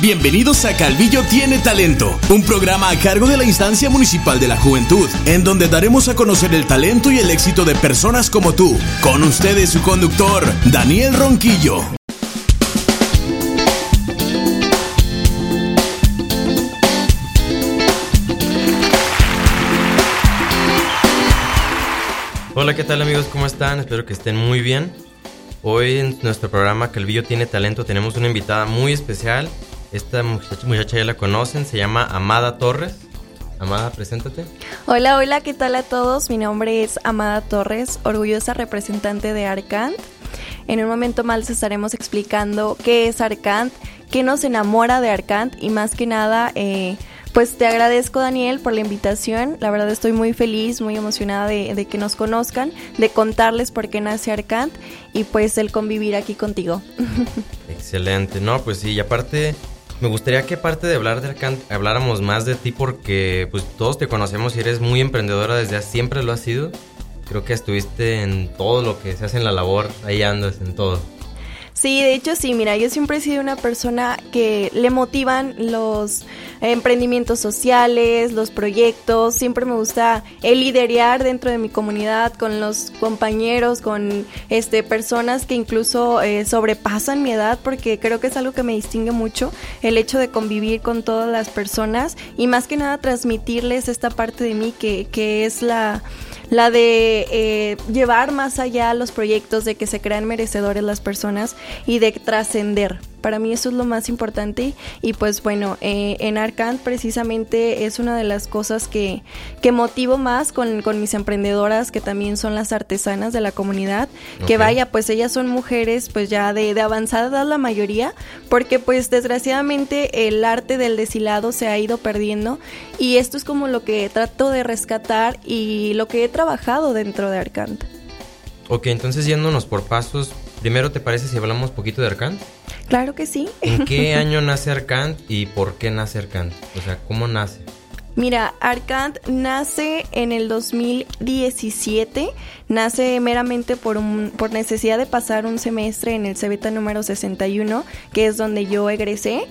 Bienvenidos a Calvillo Tiene Talento, un programa a cargo de la instancia municipal de la juventud, en donde daremos a conocer el talento y el éxito de personas como tú. Con ustedes su conductor, Daniel Ronquillo. Hola, ¿qué tal amigos? ¿Cómo están? Espero que estén muy bien. Hoy en nuestro programa Calvillo tiene talento tenemos una invitada muy especial. Esta muchacha, ya la conocen, se llama Amada Torres. Amada, preséntate. Hola, hola, ¿qué tal a todos? Mi nombre es Amada Torres, orgullosa representante de Arcant. En un momento más estaremos explicando qué es Arcant, qué nos enamora de Arcant y más que nada... Eh, pues te agradezco Daniel por la invitación, la verdad estoy muy feliz, muy emocionada de, que nos conozcan, de contarles por qué nace Arcant y pues el convivir aquí contigo. Excelente, no, pues sí, y aparte me gustaría que aparte de hablar de Arcant habláramos más de ti porque pues todos te conocemos y eres muy emprendedora desde siempre lo has sido. Creo que estuviste en todo lo que se hace en la labor, ahí andas en todo. Sí, de hecho sí, mira, yo siempre he sido una persona que le motivan los emprendimientos sociales, los proyectos, siempre me gusta el liderear dentro de mi comunidad con los compañeros, con este personas que incluso eh, sobrepasan mi edad porque creo que es algo que me distingue mucho el hecho de convivir con todas las personas y más que nada transmitirles esta parte de mí que, que es la la de eh, llevar más allá los proyectos, de que se crean merecedores las personas y de trascender. Para mí eso es lo más importante. Y pues bueno, eh, en Arcant precisamente es una de las cosas que, que motivo más con, mis emprendedoras que también son las artesanas de la comunidad, que vaya, pues ellas son mujeres pues ya de, de avanzada edad la mayoría, porque pues desgraciadamente el arte del deshilado se ha ido perdiendo. Y esto es como lo que trato de rescatar y lo que he trabajado dentro de Arcant. Ok, entonces yéndonos por pasos, primero te parece si hablamos poquito de Arcant? Claro que sí. ¿En qué año nace Arcant y por qué nace Arcant? O sea, ¿cómo nace? Mira, Arcant nace en el 2017, nace meramente por, un, por necesidad de pasar un semestre en el CEBETA número 61, que es donde yo egresé,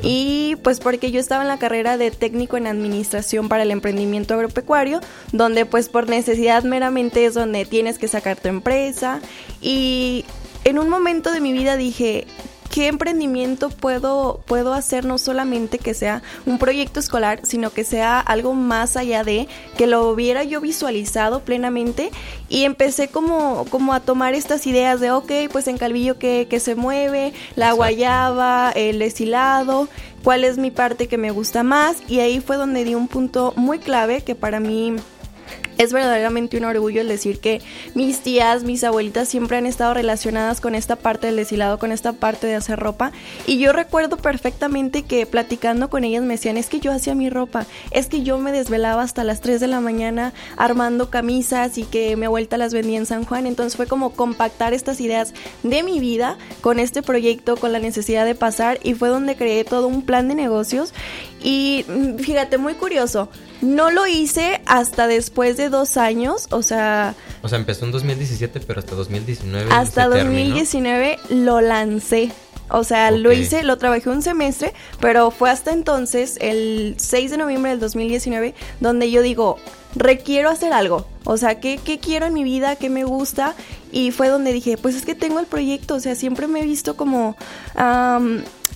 y pues porque yo estaba en la carrera de técnico en administración para el emprendimiento agropecuario, donde pues por necesidad meramente es donde tienes que sacar tu empresa, y en un momento de mi vida dije, qué emprendimiento puedo, puedo hacer no solamente que sea un proyecto escolar, sino que sea algo más allá de que lo hubiera yo visualizado plenamente y empecé como, como a tomar estas ideas de, ok, pues en Calvillo que, que se mueve, la guayaba, el deshilado, cuál es mi parte que me gusta más y ahí fue donde di un punto muy clave que para mí es verdaderamente un orgullo el decir que mis tías, mis abuelitas siempre han estado relacionadas con esta parte del deshilado, con esta parte de hacer ropa. Y yo recuerdo perfectamente que platicando con ellas me decían, es que yo hacía mi ropa, es que yo me desvelaba hasta las 3 de la mañana armando camisas y que mi abuelita las vendía en San Juan. Entonces fue como compactar estas ideas de mi vida con este proyecto, con la necesidad de pasar y fue donde creé todo un plan de negocios. Y mm, fíjate, muy curioso, no lo hice hasta después de dos años, o sea... O sea, empezó en 2017, pero hasta 2019. Hasta 2019 lo lancé. O sea, lo hice, lo trabajé un semestre, pero fue hasta entonces, el 6 de noviembre del 2019, donde yo digo, requiero hacer algo. O sea, ¿qué, ¿qué, quiero en mi vida? ¿Qué me gusta? Y fue donde dije, pues es que tengo el proyecto. O sea, siempre me he visto como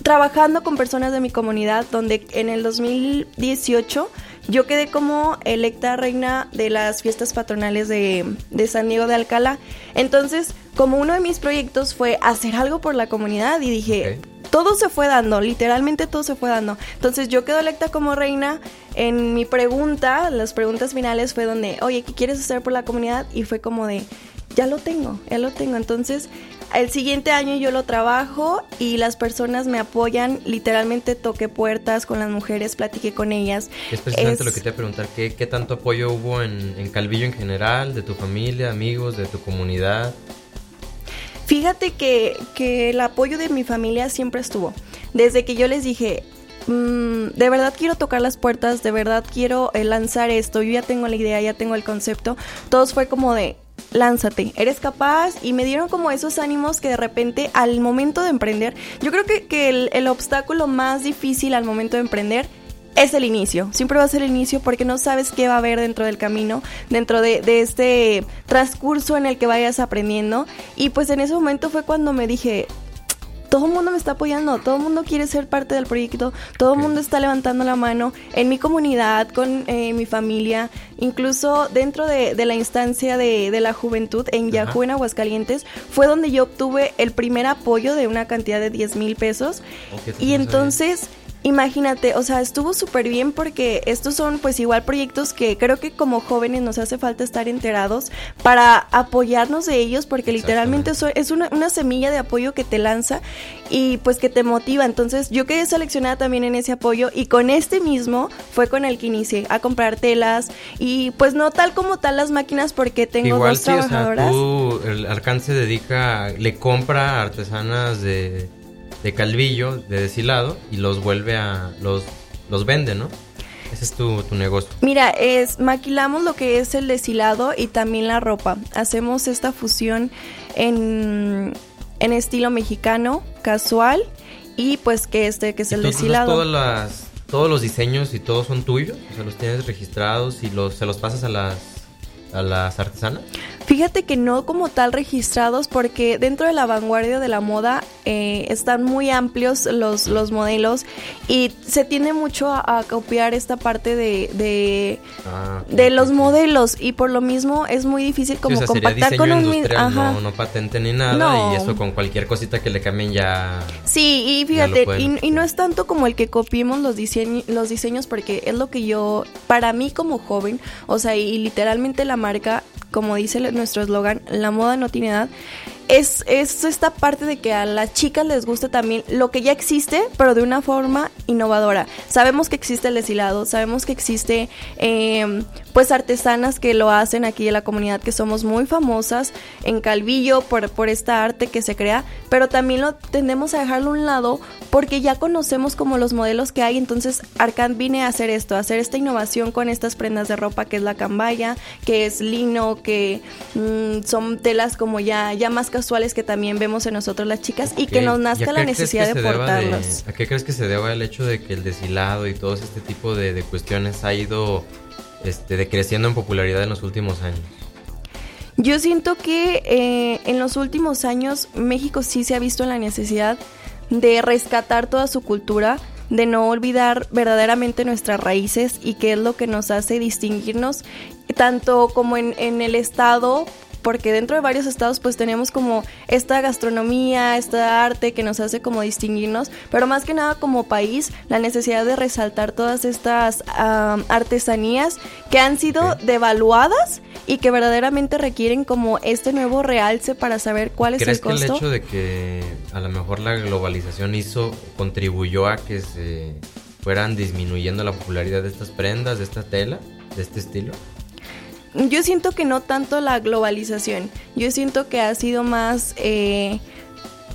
trabajando con personas de mi comunidad, donde en el 2018 yo quedé como electa reina de las fiestas patronales de, San Diego de Alcalá. Entonces, como uno de mis proyectos fue hacer algo por la comunidad y dije, todo se fue dando, literalmente todo se fue dando. Entonces yo quedo electa como reina. En mi pregunta, las preguntas finales fue donde, oye, ¿qué quieres hacer por la comunidad? Y fue como de, ya lo tengo, ya lo tengo. Entonces el siguiente año yo lo trabajo y las personas me apoyan, literalmente toqué puertas con las mujeres, platiqué con ellas. Es precisamente lo que te iba a preguntar, ¿qué, ¿qué, tanto apoyo hubo en, en Calvillo en general, de tu familia, amigos, de tu comunidad? Fíjate que, que el apoyo de mi familia siempre estuvo. Desde que yo les dije, mm, de verdad quiero tocar las puertas, de verdad quiero eh, lanzar esto, yo ya tengo la idea, ya tengo el concepto, todos fue como de, lánzate, eres capaz y me dieron como esos ánimos que de repente al momento de emprender, yo creo que, que el, el obstáculo más difícil al momento de emprender es el inicio, siempre va a ser el inicio porque no sabes qué va a haber dentro del camino, dentro de, de, este transcurso en el que vayas aprendiendo. Y pues en ese momento fue cuando me dije, todo el mundo me está apoyando, todo el mundo quiere ser parte del proyecto, todo el mundo está levantando la mano en mi comunidad, con eh, mi familia, incluso dentro de, de la instancia de, de, la juventud en Yahoo, en Aguascalientes, fue donde yo obtuve el primer apoyo de una cantidad de 10 mil pesos. Y entonces... Imagínate, o sea, estuvo súper bien porque estos son pues igual proyectos que creo que como jóvenes nos hace falta estar enterados para apoyarnos de ellos porque literalmente es una, una, semilla de apoyo que te lanza y pues que te motiva. Entonces yo quedé seleccionada también en ese apoyo y con este mismo fue con el que inicié a comprar telas y pues no tal como tal las máquinas porque tengo igual dos sí, trabajadoras. O sea, tú, el alcance dedica, le compra artesanas de de calvillo, de deshilado, y los vuelve a. los, los vende, ¿no? Ese es tu, tu, negocio. Mira, es maquilamos lo que es el deshilado y también la ropa. Hacemos esta fusión en, en estilo mexicano, casual, y pues que este que es el deshilado. Todas las, todos los diseños y todos son tuyos, o sea, los tienes registrados y los, se los pasas a las a las artesanas? Fíjate que no como tal registrados porque dentro de la vanguardia de la moda eh, están muy amplios los, los modelos y se tiende mucho a, a copiar esta parte de, de, ah, de los modelos y por lo mismo es muy difícil como sí, o sea, compactar con un Ajá. No, no patente ni nada no. y eso con cualquier cosita que le cambien ya... Sí, y fíjate, y, y, no es tanto como el que copiemos los, diseños, los diseños porque es lo que yo, para mí como joven, o sea, y literalmente la marca, como dice nuestro eslogan, la moda no tiene edad, es, es, esta parte de que a las chicas les guste también lo que ya existe, pero de una forma innovadora. Sabemos que existe el deshilado, sabemos que existe eh, pues artesanas que lo hacen aquí en la comunidad, que somos muy famosas en Calvillo por, por esta arte que se crea, pero también lo tendemos a dejarlo a un lado porque ya conocemos como los modelos que hay, entonces Arcand viene a hacer esto, a hacer esta innovación con estas prendas de ropa que es la cambaya, que es lino, que mmm, son telas como ya, ya más casuales que también vemos en nosotros las chicas okay. y que nos nazca la necesidad de portarlos. De, ¿A qué crees que se deba el hecho de que el deshilado y todo este tipo de, de cuestiones ha ido este, decreciendo en popularidad en los últimos años? Yo siento que eh, en los últimos años México sí se ha visto en la necesidad de rescatar toda su cultura, de no olvidar verdaderamente nuestras raíces y qué es lo que nos hace distinguirnos tanto como en, en el estado porque dentro de varios estados pues tenemos como esta gastronomía, esta arte que nos hace como distinguirnos, pero más que nada como país la necesidad de resaltar todas estas um, artesanías que han sido devaluadas y que verdaderamente requieren como este nuevo realce para saber cuál es el costo. ¿Crees que el hecho de que a lo mejor la globalización hizo, contribuyó a que se fueran disminuyendo la popularidad de estas prendas, de esta tela, de este estilo? Yo siento que no tanto la globalización, yo siento que ha sido más... Eh,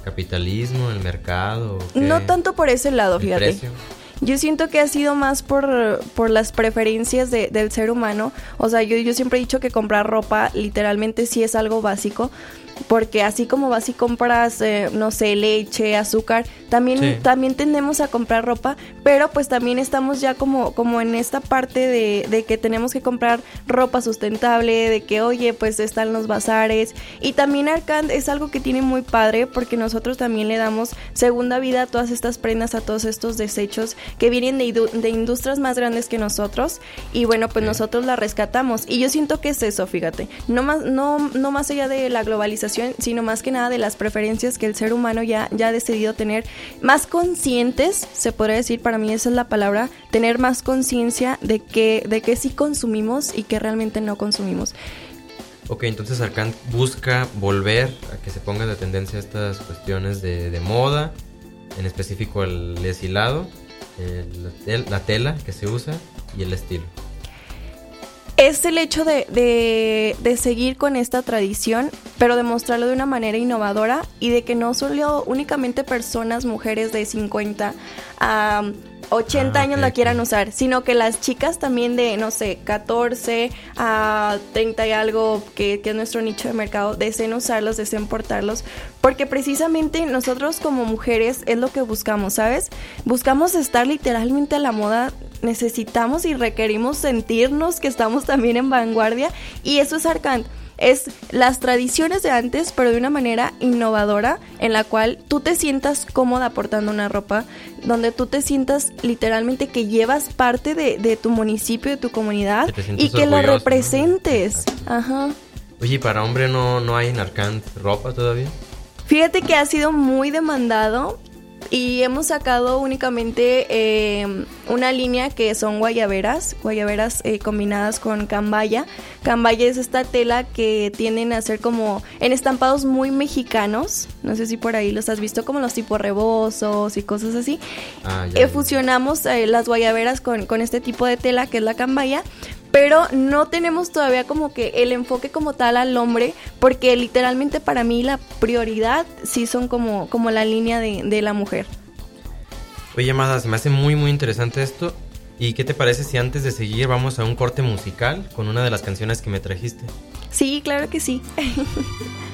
¿Capitalismo, el mercado? ¿qué? No tanto por ese lado, fíjate. Precio? Yo siento que ha sido más por, por las preferencias de, del ser humano. O sea, yo, yo siempre he dicho que comprar ropa literalmente sí es algo básico. Porque así como vas y compras, eh, no sé, leche, azúcar, también, sí. también tendemos a comprar ropa, pero pues también estamos ya como, como en esta parte de, de, que tenemos que comprar ropa sustentable, de que, oye, pues están los bazares. Y también Arcand es algo que tiene muy padre porque nosotros también le damos segunda vida a todas estas prendas, a todos estos desechos que vienen de, de industrias más grandes que nosotros. Y bueno, pues sí. nosotros la rescatamos. Y yo siento que es eso, fíjate. No más, no, no más allá de la globalización sino más que nada de las preferencias que el ser humano ya, ya ha decidido tener más conscientes, se podría decir, para mí esa es la palabra, tener más conciencia de que, de que sí consumimos y que realmente no consumimos. Ok, entonces Arcand busca volver a que se pongan de tendencia estas cuestiones de, de moda, en específico el deshilado, el, la tela que se usa y el estilo es el hecho de, de, de, seguir con esta tradición, pero demostrarlo de una manera innovadora y de que no solo únicamente personas, mujeres de 50 a 80 Ah, años la quieran usar, sino que las chicas también de, no sé, 14 a 30 y algo, que, que es nuestro nicho de mercado, deseen usarlos, deseen portarlos, porque precisamente nosotros como mujeres es lo que buscamos, ¿sabes? Buscamos estar literalmente a la moda, necesitamos y requerimos sentirnos que estamos también en vanguardia, y eso es Arcand es las tradiciones de antes, pero de una manera innovadora, en la cual tú te sientas cómoda portando una ropa, donde tú te sientas literalmente que llevas parte de, de tu municipio, de tu comunidad, Que y que lo representes. Ajá. Oye, ¿y para hombre no, no hay en Arcant ropa todavía? Fíjate que ha sido muy demandado y hemos sacado únicamente eh, una línea que son guayaberas, guayaberas eh, combinadas con cambaya. Cambaya es esta tela que tienden a ser como en estampados muy mexicanos. No sé si por ahí los has visto, como los tipo rebosos y cosas así. Ah, ya, Eh, fusionamos las guayaberas con, con este tipo de tela que es la cambaya. Pero no tenemos todavía como que el enfoque como tal al hombre, porque literalmente para mí la prioridad sí son como, como la línea de, de la mujer. Oye, Amada, se me hace muy, muy interesante esto. ¿Y qué te parece si antes de seguir vamos a un corte musical con una de las canciones que me trajiste? Sí, claro que sí.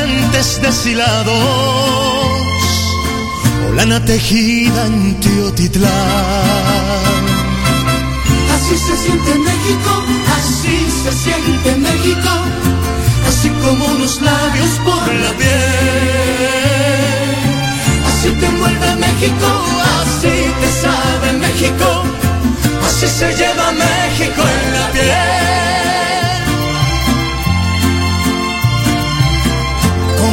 calientes deshilados o tejida en Teotitlán. Así se siente México, así se siente México, así como unos labios por la piel. Así te envuelve México, así te sabe México, así se lleva México en la piel.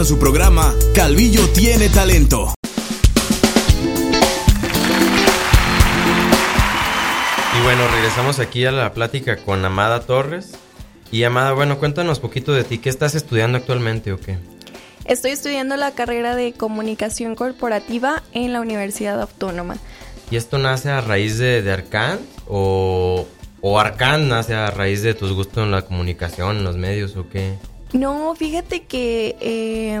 A su programa Calvillo tiene talento. Y bueno, regresamos aquí a la plática con Amada Torres. Y Amada, bueno, cuéntanos poquito de ti. ¿Qué estás estudiando actualmente o qué? Estoy estudiando la carrera de comunicación corporativa en la Universidad Autónoma. ¿Y esto nace a raíz de, de Arcan? ¿O, ¿O Arcan nace a raíz de tus gustos en la comunicación, en los medios o qué? No, fíjate que eh,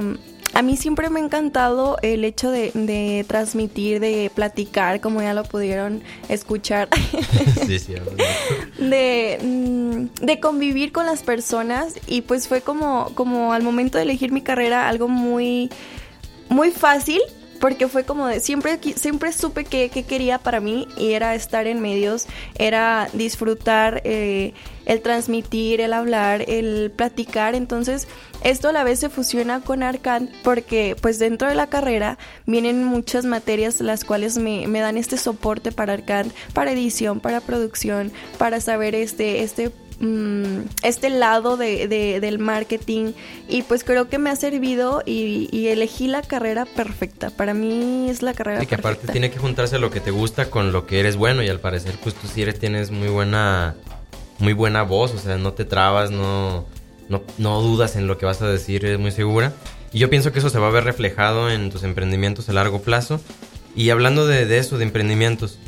a mí siempre me ha encantado el hecho de, transmitir, de platicar, como ya lo pudieron escuchar. sí, sí, de, mm, de convivir con las personas y pues fue como, como al momento de elegir mi carrera algo muy, muy fácil porque fue como de siempre siempre supe que, quería para mí y era estar en medios era disfrutar eh, el transmitir el hablar el platicar. Entonces esto a la vez se fusiona con Arcan porque pues dentro de la carrera vienen muchas materias las cuales me, me dan este soporte para Arcan para edición para producción para saber este este Mm, este lado de, del marketing y pues creo que me ha servido y, elegí la carrera perfecta. Para mí es la carrera perfecta. Y que aparte tiene que juntarse lo que te gusta con lo que eres bueno y al parecer pues tú sí eres, tienes muy buena, muy buena voz, o sea, no te trabas, no, no, no dudas en lo que vas a decir, eres muy segura. Y yo pienso que eso se va a ver reflejado en tus emprendimientos a largo plazo. Y hablando de, de eso, de emprendimientos,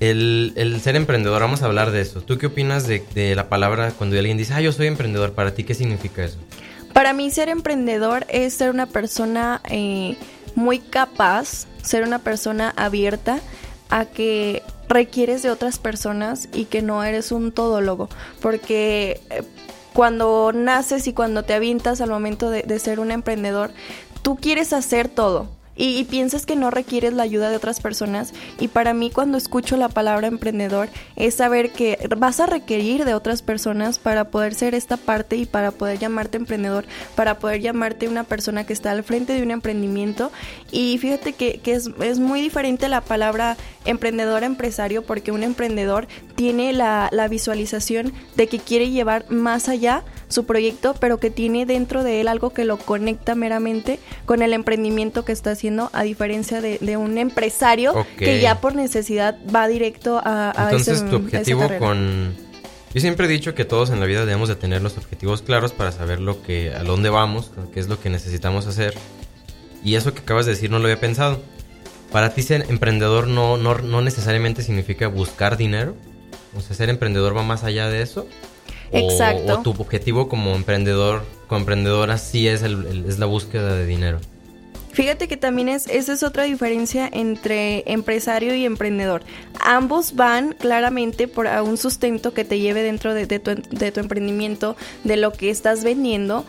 el, ser emprendedor, vamos a hablar de eso. ¿Tú qué opinas de, la palabra cuando alguien dice, ah, yo soy emprendedor? ¿Para ti qué significa eso? Para mí ser emprendedor es ser una persona eh, muy capaz, ser una persona abierta a que requieres de otras personas y que no eres un todólogo. Porque eh, cuando naces y cuando te avientas al momento de ser un emprendedor, tú quieres hacer todo y, piensas que no requieres la ayuda de otras personas. Y para mí cuando escucho la palabra emprendedor es saber que vas a requerir de otras personas para poder ser esta parte y para poder llamarte emprendedor, para poder llamarte una persona que está al frente de un emprendimiento. Y fíjate que, es, es, muy diferente la palabra emprendedor empresario porque un emprendedor tiene la, la visualización de que quiere llevar más allá su proyecto, pero que tiene dentro de él algo que lo conecta meramente con el emprendimiento que está haciendo, a diferencia de, un empresario que ya por necesidad va directo a, a Entonces, tu objetivo con... Yo siempre he dicho que todos en la vida debemos de tener los objetivos claros para saber lo que, a dónde vamos, qué es lo que necesitamos hacer. Y eso que acabas de decir no lo había pensado. Para ti ser emprendedor no, no, no necesariamente significa buscar dinero. O sea, ser emprendedor va más allá de eso. Exacto. O, tu objetivo como emprendedor, como emprendedora, sí es, el, es la búsqueda de dinero. Fíjate que también es, esa es otra diferencia entre empresario y emprendedor. Ambos van claramente por un sustento que te lleve dentro de, tu, de tu, emprendimiento, de lo que estás vendiendo,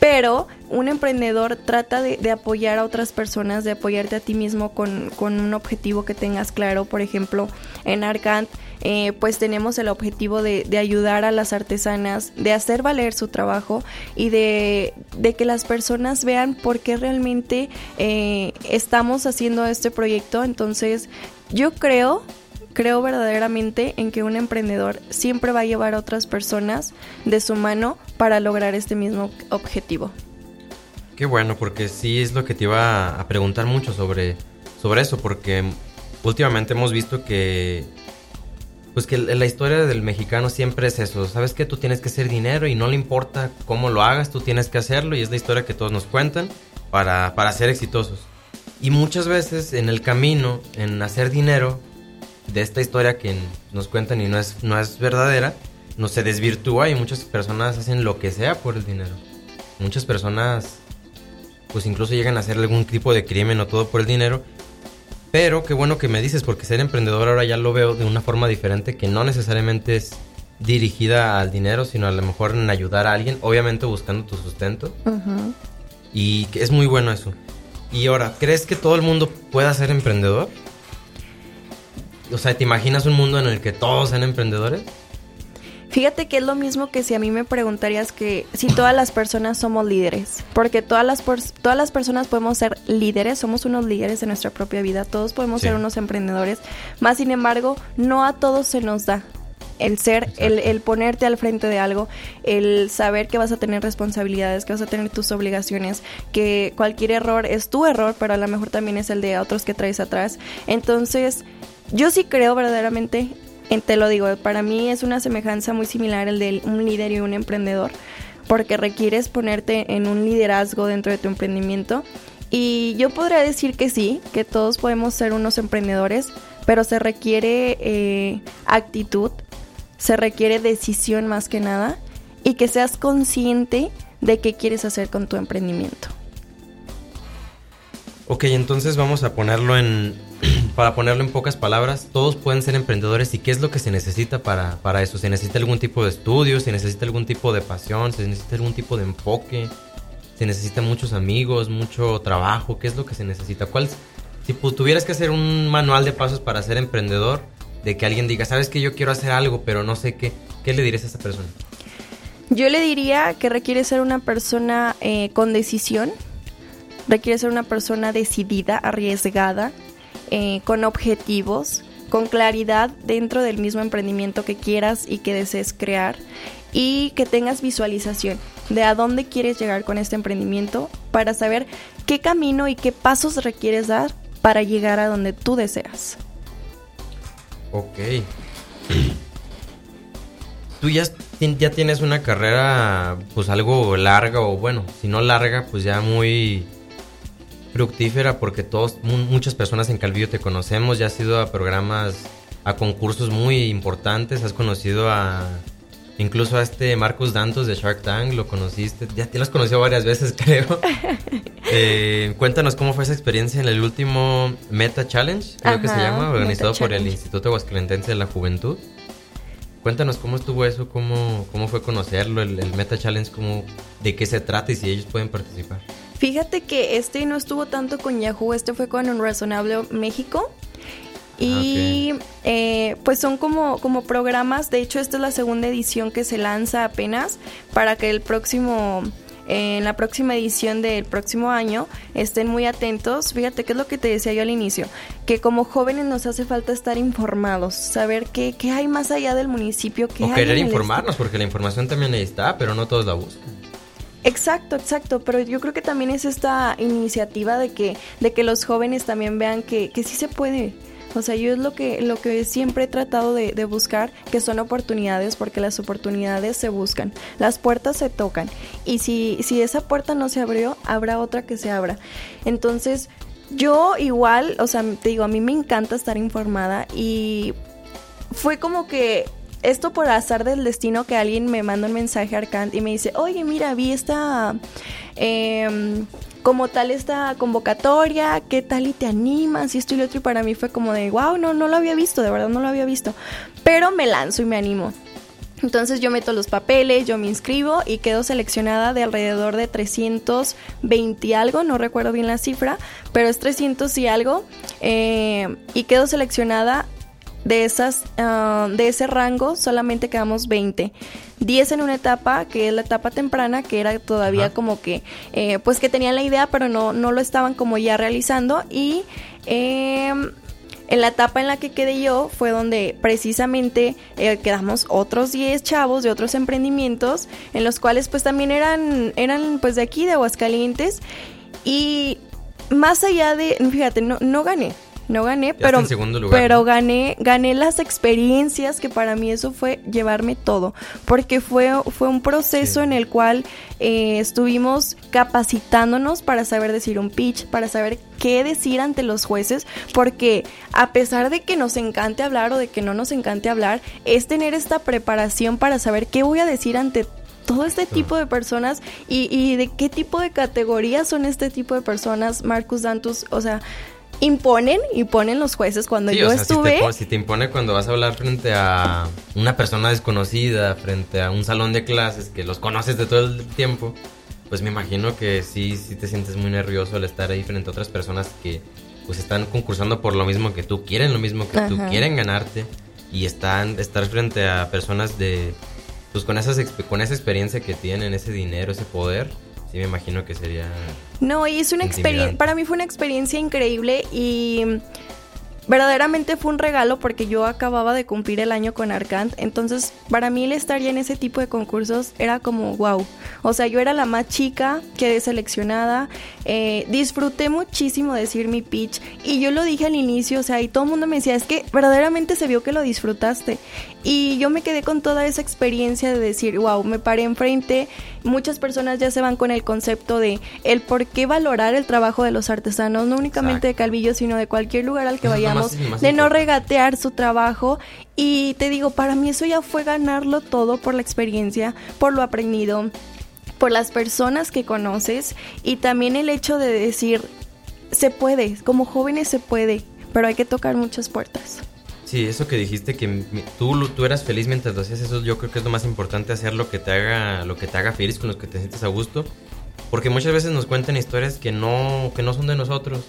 pero un emprendedor trata de, apoyar a otras personas, de apoyarte a ti mismo con, con un objetivo que tengas claro. Por ejemplo, en Arcant eh, pues tenemos el objetivo de, ayudar a las artesanas, de hacer valer su trabajo y de, que las personas vean por qué realmente eh, estamos haciendo este proyecto. Entonces, yo creo creo verdaderamente en que un emprendedor siempre va a llevar a otras personas de su mano para lograr este mismo objetivo. Qué bueno, porque sí es lo que te iba a preguntar mucho sobre, sobre eso, porque últimamente hemos visto que pues que la historia del mexicano siempre es eso. Sabes que tú tienes que hacer dinero y no le importa cómo lo hagas, tú tienes que hacerlo y es la historia que todos nos cuentan para, para ser exitosos. Y muchas veces en el camino, en hacer dinero, de esta historia que nos cuentan y no es, no es verdadera, no se desvirtúa y muchas personas hacen lo que sea por el dinero. Muchas personas pues incluso llegan a hacer algún tipo de crimen o todo por el dinero pero qué bueno que me dices, porque ser emprendedor ahora ya lo veo de una forma diferente, que no necesariamente es dirigida al dinero, sino a lo mejor en ayudar a alguien, obviamente buscando tu sustento. Y es muy bueno eso. Y ahora, ¿crees que todo el mundo pueda ser emprendedor? O sea, ¿te imaginas un mundo en el que todos sean emprendedores? Fíjate que es lo mismo que si a mí me preguntarías que si todas las personas somos líderes, porque todas las, todas las personas podemos ser líderes, somos unos líderes en nuestra propia vida, todos podemos ser unos emprendedores, más sin embargo, no a todos se nos da el ser, el, el, ponerte al frente de algo, el saber que vas a tener responsabilidades, que vas a tener tus obligaciones, que cualquier error es tu error, pero a lo mejor también es el de otros que traes atrás. Entonces, yo sí creo verdaderamente te lo digo, para mí es una semejanza muy similar el de un líder y un emprendedor, porque requieres ponerte en un liderazgo dentro de tu emprendimiento. Y yo podría decir que sí, que todos podemos ser unos emprendedores, pero se requiere eh, actitud, se requiere decisión más que nada, y que seas consciente de qué quieres hacer con tu emprendimiento. Ok, entonces vamos a ponerlo en, para ponerlo en pocas palabras, todos pueden ser emprendedores y qué es lo que se necesita para, para eso. ¿Se necesita algún tipo de estudio? ¿Se necesita algún tipo de pasión? ¿Se necesita algún tipo de enfoque? ¿Se necesita muchos amigos, mucho trabajo? ¿Qué es lo que se necesita? ¿Cuál, si tuvieras que hacer un manual de pasos para ser emprendedor, de que alguien diga, sabes que yo quiero hacer algo, pero no sé qué, ¿qué le dirías a esa persona? Yo le diría que requiere ser una persona eh, con decisión, requiere ser una persona decidida, arriesgada, eh, con objetivos, con claridad dentro del mismo emprendimiento que quieras y que desees crear y que tengas visualización de a dónde quieres llegar con este emprendimiento para saber qué camino y qué pasos requieres dar para llegar a donde tú deseas. Ok. Tú ya, ya tienes una carrera pues algo larga o bueno, si no larga pues ya muy fructífera porque todos, muchas personas en Calvillo te conocemos, ya has ido a programas, a concursos muy importantes, has conocido a incluso a este Marcus Dantos de Shark Tank, lo conociste, ya te lo has conocido varias veces creo. Eh, cuéntanos cómo fue esa experiencia en el último Meta Challenge, creo que se llama, organizado por el Instituto Aguascalentense de la Juventud. Cuéntanos cómo estuvo eso, cómo, cómo fue conocerlo, el, el Meta Challenge, cómo, de qué se trata y si ellos pueden participar. Fíjate que este no estuvo tanto con Yahoo, este fue con un razonable México. Y ah, eh, pues son como, como programas, de hecho esta es la segunda edición que se lanza apenas para que el próximo, en la próxima edición del próximo año estén muy atentos. Fíjate qué es lo que te decía yo al inicio, que como jóvenes nos hace falta estar informados, saber qué, qué hay más allá del municipio. Qué o querer informarnos, porque la información también ahí está, pero no todos la buscan. Exacto, exacto, pero yo creo que también es esta iniciativa de que, de que los jóvenes también vean que, que sí se puede. O sea, yo es lo que, lo que siempre he tratado de, de, buscar, que son oportunidades, porque las oportunidades se buscan, las puertas se tocan, y si, si esa puerta no se abrió, habrá otra que se abra. Entonces, yo igual, o sea, te digo, a mí me encanta estar informada y fue como que esto por azar del destino que alguien me manda un mensaje a Arcant y me dice, oye, mira, vi esta... Em, como tal esta convocatoria, qué tal y te animas y esto y lo otro y para mí fue como de, wow, no, no lo había visto, de verdad no lo había visto, pero me lanzo y me animo. Entonces yo meto los papeles, yo me inscribo y quedo seleccionada de alrededor de 320 y algo, no recuerdo bien la cifra, pero es 300 y algo. Eh, y quedo seleccionada de, esas, ah, de ese rango solamente quedamos 20. 10 en una etapa, que es la etapa temprana, que era todavía como que, eh, pues que tenían la idea, pero no, no lo estaban como ya realizando. Y em, en la etapa en la que quedé yo fue donde precisamente eh, quedamos otros 10 chavos de otros emprendimientos, en los cuales pues también eran, eran pues de aquí, de Aguascalientes. Y más allá de, fíjate, no, no gané, no gané, pero, pero gané, gané las experiencias que para mí eso fue llevarme todo, porque fue, fue un proceso en el cual eh, estuvimos capacitándonos para saber decir un pitch, para saber qué decir ante los jueces, porque a pesar de que nos encante hablar o de que no nos encante hablar, es tener esta preparación para saber qué voy a decir ante todo este tipo de personas y, y, de qué tipo de categorías son este tipo de personas, Marcus Dantus, o sea, imponen y ponen los jueces cuando yo estuve. Si te, si te, impone cuando vas a hablar frente a una persona desconocida, frente a un salón de clases que los conoces de todo el tiempo, pues me imagino que sí, sí te sientes muy nervioso al estar ahí frente a otras personas que pues están concursando por lo mismo que tú, quieren lo mismo que tú, quieren ganarte y están estar frente a personas de pues con esas con esa experiencia que tienen, ese dinero, ese poder Sí, me imagino que sería. No, y es una experiencia. Para mí fue una experiencia increíble y verdaderamente fue un regalo porque yo acababa de cumplir el año con Arcant, entonces para mí el estar ya en ese tipo de concursos era como wow, o sea, yo era la más chica, quedé seleccionada, eh, disfruté muchísimo decir mi pitch y yo lo dije al inicio, o sea, y todo el mundo me decía, es que verdaderamente se vio que lo disfrutaste y yo me quedé con toda esa experiencia de decir, wow, me paré enfrente, muchas personas ya se van con el concepto de el por qué valorar el trabajo de los artesanos, no únicamente de Calvillo, sino de cualquier lugar al que vayamos, de no regatear su trabajo. Y te digo, para mí eso ya fue ganarlo todo por la experiencia, por lo aprendido, por las personas que conoces y también el hecho de decir, se puede, como jóvenes se puede, pero hay que tocar muchas puertas. Sí, eso que dijiste que tú, tú eras feliz mientras lo hacías, eso yo creo que es lo más importante, hacer lo que te haga, lo que te haga feliz, con lo que te sientes a gusto. Porque muchas veces nos cuentan historias que no, que no son de nosotros.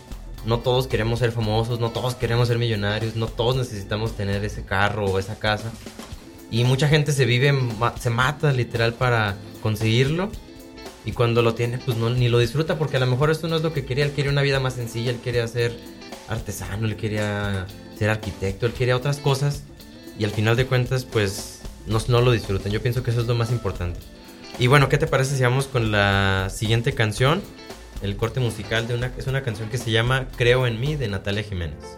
No todos queremos ser famosos, no todos queremos ser millonarios, no todos necesitamos tener ese carro o esa casa. Y mucha gente se vive, se mata literal para conseguirlo. Y cuando lo tiene, pues no, ni lo disfruta porque a lo mejor esto no es lo que quería. Él quería una vida más sencilla, él quería ser artesano, él quería ser arquitecto, él quería otras cosas. Y al final de cuentas, pues no, no lo disfrutan. Yo pienso que eso es lo más importante. Y bueno, ¿qué te parece si vamos con la siguiente canción? El corte musical de una es una canción que se llama Creo en mí de Natalia Jiménez.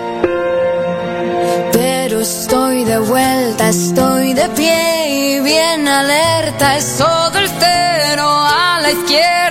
Estoy de vuelta, estoy de pie y bien alerta. Es todo el cero a la izquierda,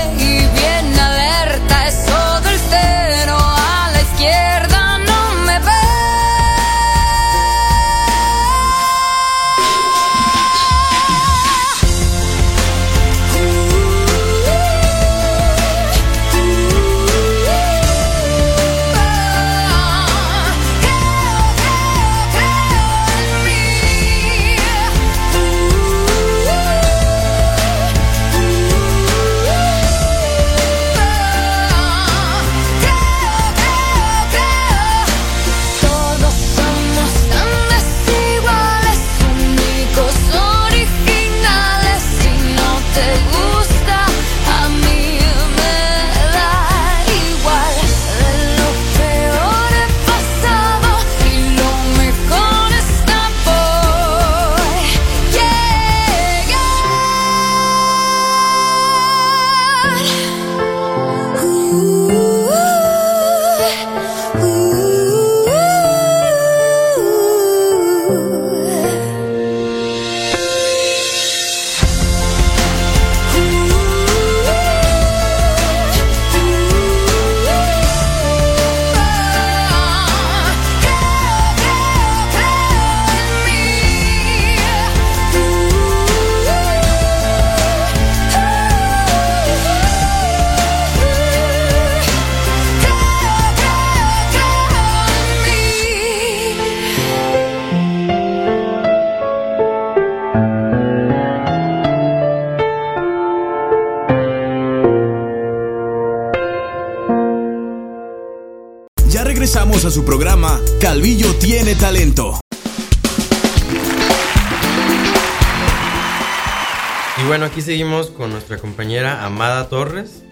con nuestra compañera Amada Torres.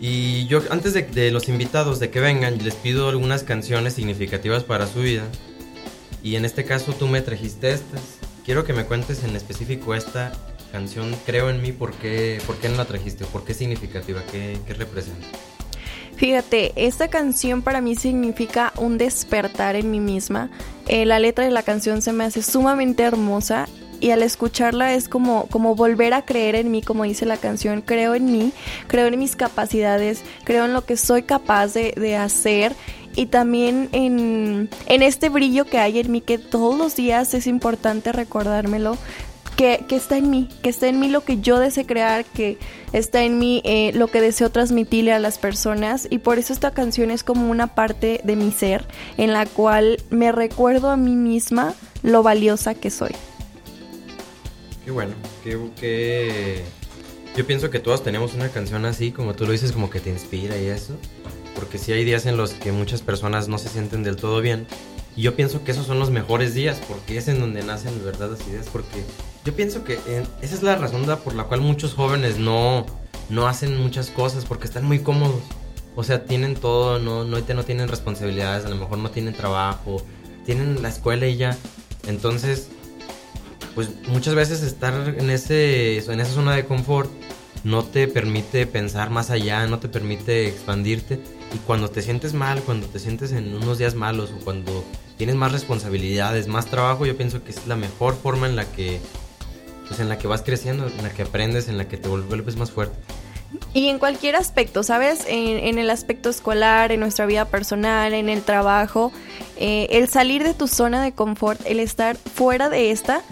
Y yo, antes de, los invitados de que vengan, les pido algunas canciones significativas para su vida. Y en este caso tú me trajiste estas. Quiero que me cuentes en específico esta canción, Creo en mí, ¿por qué, por no la trajiste? ¿Por qué es significativa? ¿Qué, qué representa? Fíjate, esta canción para mí significa un despertar en mí misma. Eh, la letra de la canción se me hace sumamente hermosa y al escucharla es como, como volver a creer en mí, como dice la canción, creo en mí, creo en mis capacidades, creo en lo que soy capaz de, hacer y también en, en, este brillo que hay en mí, que todos los días es importante recordármelo, que, que, está en mí, que está en mí lo que yo deseo crear, que está en mí eh, lo que deseo transmitirle a las personas y por eso esta canción es como una parte de mi ser en la cual me recuerdo a mí misma lo valiosa que soy. Qué bueno, que, Yo pienso que todos tenemos una canción así, como tú lo dices, como que te inspira y eso. Porque sí hay días en los que muchas personas no se sienten del todo bien. Y yo pienso que esos son los mejores días, porque es en donde nacen de verdad las ideas. Porque yo pienso que esa es la razón por la cual muchos jóvenes no, no hacen muchas cosas, porque están muy cómodos. O sea, tienen todo, no, no, no tienen responsabilidades, a lo mejor no tienen trabajo, tienen la escuela y ya. Entonces, pues muchas veces estar en, ese, en esa zona de confort no te permite pensar más allá, no te permite expandirte. Y cuando te sientes mal, cuando te sientes en unos días malos o cuando tienes más responsabilidades, más trabajo, yo pienso que es la mejor forma en la que, pues en la que vas creciendo, en la que aprendes, en la que te vuelves más fuerte. Y en cualquier aspecto, ¿sabes? En, el aspecto escolar, en nuestra vida personal, en el trabajo, eh, el salir de tu zona de confort, el estar fuera de esta,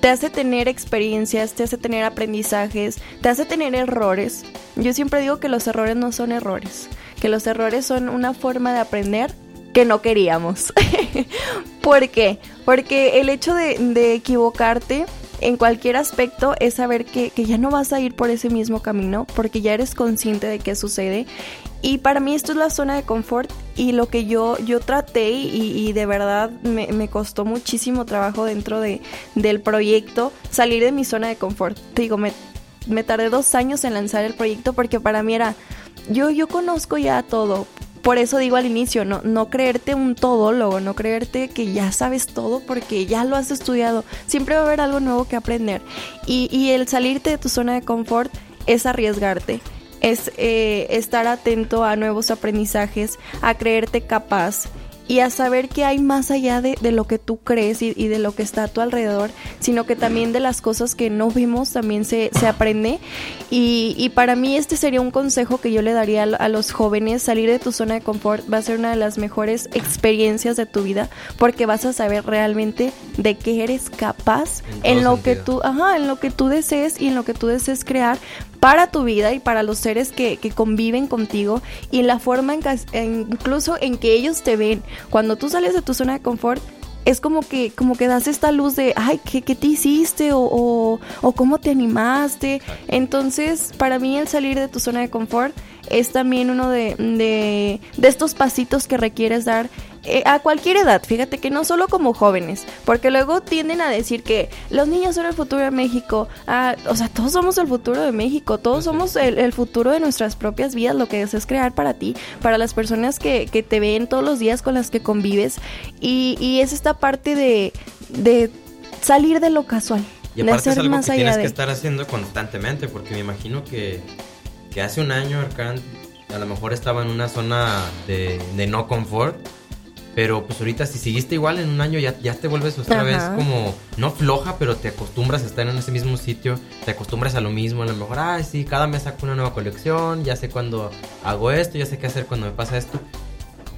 te hace tener experiencias, te hace tener aprendizajes, te hace tener errores. Yo siempre digo que los errores no son errores, que los errores son una forma de aprender que no queríamos. ¿Por qué? Porque el hecho de, equivocarte en cualquier aspecto es saber que, que, ya no vas a ir por ese mismo camino porque ya eres consciente de qué sucede y para mí esto es la zona de confort y lo que yo, yo traté y, de verdad me, costó muchísimo trabajo dentro de, del proyecto salir de mi zona de confort. Te digo, me, me tardé dos años en lanzar el proyecto porque para mí era, yo, yo conozco ya todo. Por eso digo al inicio, no, no creerte un todólogo, no creerte que ya sabes todo porque ya lo has estudiado. Siempre va a haber algo nuevo que aprender. Y, y el salirte de tu zona de confort es arriesgarte es eh, estar atento a nuevos aprendizajes, a creerte capaz y a saber que hay más allá de, lo que tú crees y, de lo que está a tu alrededor, sino que también de las cosas que no vimos también se, se aprende. Y, para mí este sería un consejo que yo le daría a, los jóvenes, salir de tu zona de confort va a ser una de las mejores experiencias de tu vida porque vas a saber realmente de qué eres capaz en, lo que tú, ajá, en lo que tú desees y en lo que tú desees crear para tu vida y para los seres que, que conviven contigo y la forma en que, incluso en que ellos te ven. Cuando tú sales de tu zona de confort, es como que, como que das esta luz de, ay, ¿qué, qué te hiciste? O, o, cómo te animaste. Entonces, para mí el salir de tu zona de confort es también uno de, de, de estos pasitos que requieres dar eh, a cualquier edad, fíjate que no solo como jóvenes, porque luego tienden a decir que los niños son el futuro de México, ah, o sea, todos somos el futuro de México, todos somos el, futuro de nuestras propias vidas, lo que es crear para ti, para las personas que, que te ven todos los días con las que convives, y, y es esta parte de, de salir de lo casual. Y aparte es algo que tienes que estar haciendo constantemente, porque me imagino que, que hace un año Arcán a lo mejor estaba en una zona de, de no confort pero pues ahorita si seguiste igual en un año ya, ya te vuelves otra vez como, no floja, pero te acostumbras a estar en ese mismo sitio, te acostumbras a lo mismo, a lo mejor, ay, sí, cada mes saco una nueva colección, ya sé cuándo hago esto, ya sé qué hacer cuando me pasa esto.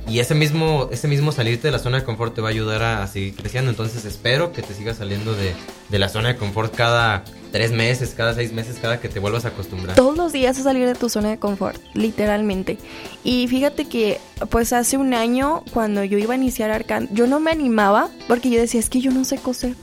Y ese mismo, ese mismo salirte de la zona de confort te va a ayudar a, seguir creciendo. Entonces espero que te sigas saliendo de, de, la zona de confort cada tres meses, cada seis meses, cada que te vuelvas a acostumbrar. Todos los días a salir de tu zona de confort, literalmente. Y fíjate que, pues hace un año, cuando yo iba a iniciar Arcan, yo no me animaba porque yo decía, es que yo no sé coser.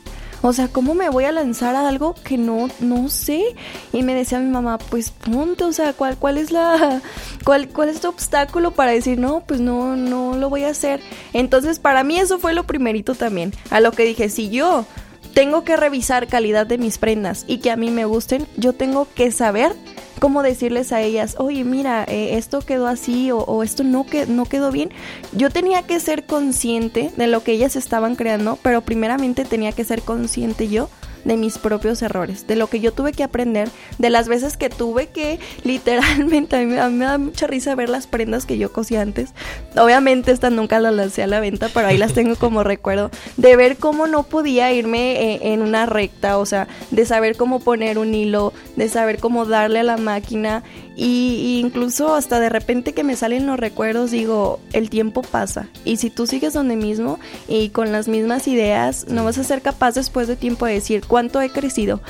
O sea, ¿cómo me voy a lanzar a algo que no, no sé? Y me decía mi mamá, pues punto, o sea, ¿cuál, cuál es la, cuál, cuál es tu obstáculo para decir, no, pues no, no lo voy a hacer? Entonces, para mí eso fue lo primerito también. A lo que dije, si yo tengo que revisar calidad de mis prendas y que a mí me gusten, yo tengo que saber cómo decirles a ellas, oye, mira, eh, esto quedó así o, esto no, que, no quedó bien. Yo tenía que ser consciente de lo que ellas estaban creando, pero primeramente tenía que ser consciente yo de mis propios errores, de lo que yo tuve que aprender, de las veces que tuve que literalmente, a mí, me da mucha risa ver las prendas que yo cosí antes. Obviamente estas nunca las lancé a la venta, pero ahí las tengo como recuerdo, de ver cómo no podía irme eh, en una recta, o sea, de saber cómo poner un hilo, de saber cómo darle a la máquina y, incluso hasta de repente que me salen los recuerdos digo, el tiempo pasa y si tú sigues donde mismo y con las mismas ideas, no vas a ser capaz después de tiempo de decir cuánto he crecido.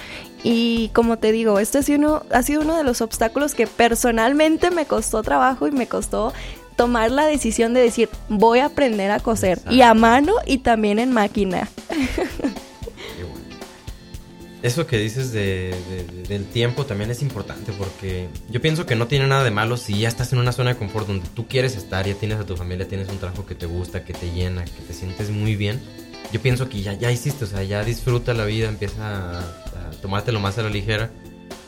Y como te digo, este ha sido uno, ha sido uno de los obstáculos que personalmente me costó trabajo y me costó tomar la decisión de decir, voy a aprender a coser y a mano y también en máquina. Eso que dices de, del tiempo también es importante porque yo pienso que no tiene nada de malo si ya estás en una zona de confort donde tú quieres estar, ya tienes a tu familia, tienes un trabajo que te gusta, que te llena, que te sientes muy bien. Yo pienso que ya, ya hiciste, o sea, ya disfruta la vida, empieza a, a tomártelo más a la ligera.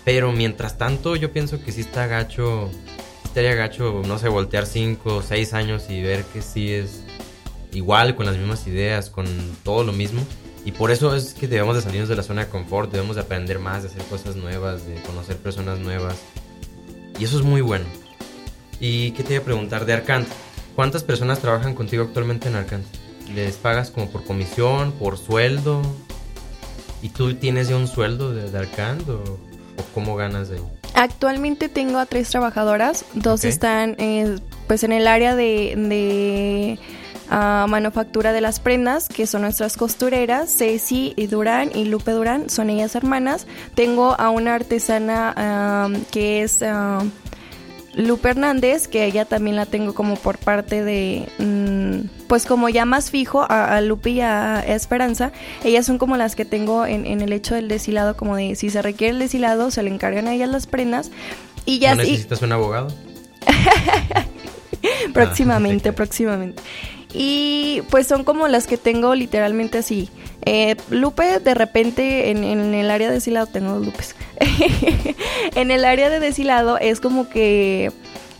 Pero mientras tanto, yo pienso que sí está gacho, estaría gacho, no sé, voltear 5 o 6 años y ver que sí es igual, con las mismas ideas, con todo lo mismo y por eso es que debemos de salirnos de la zona de confort, debemos de aprender más, de hacer cosas nuevas, de conocer personas nuevas. Y eso es muy bueno. ¿Y qué te iba a preguntar de Arcant? ¿Cuántas personas trabajan contigo actualmente en Arcant? ¿Les pagas como por comisión, por sueldo? ¿Y tú tienes ya un sueldo de, Arcant o, cómo ganas de ahí? Actualmente tengo a tres trabajadoras, dos están eh, pues en el área de a manufactura de las prendas, que son nuestras costureras, Ceci y Durán y Lupe Durán, son ellas hermanas. Tengo a una artesana que es Lupe Hernández, que ella también la tengo como por parte de, mm, pues como ya más fijo a, Lupe y a Esperanza, ellas son como las que tengo en, el hecho del deshilado, como de si se requiere el deshilado, se le encargan a ellas las prendas. Y ya ¿No necesitas un abogado? próximamente, ah, próximamente. Y pues son como las que tengo literalmente así. Eh, Lupe, de repente en, el área de deshilado, tengo dos Lupes. en el área de deshilado es como que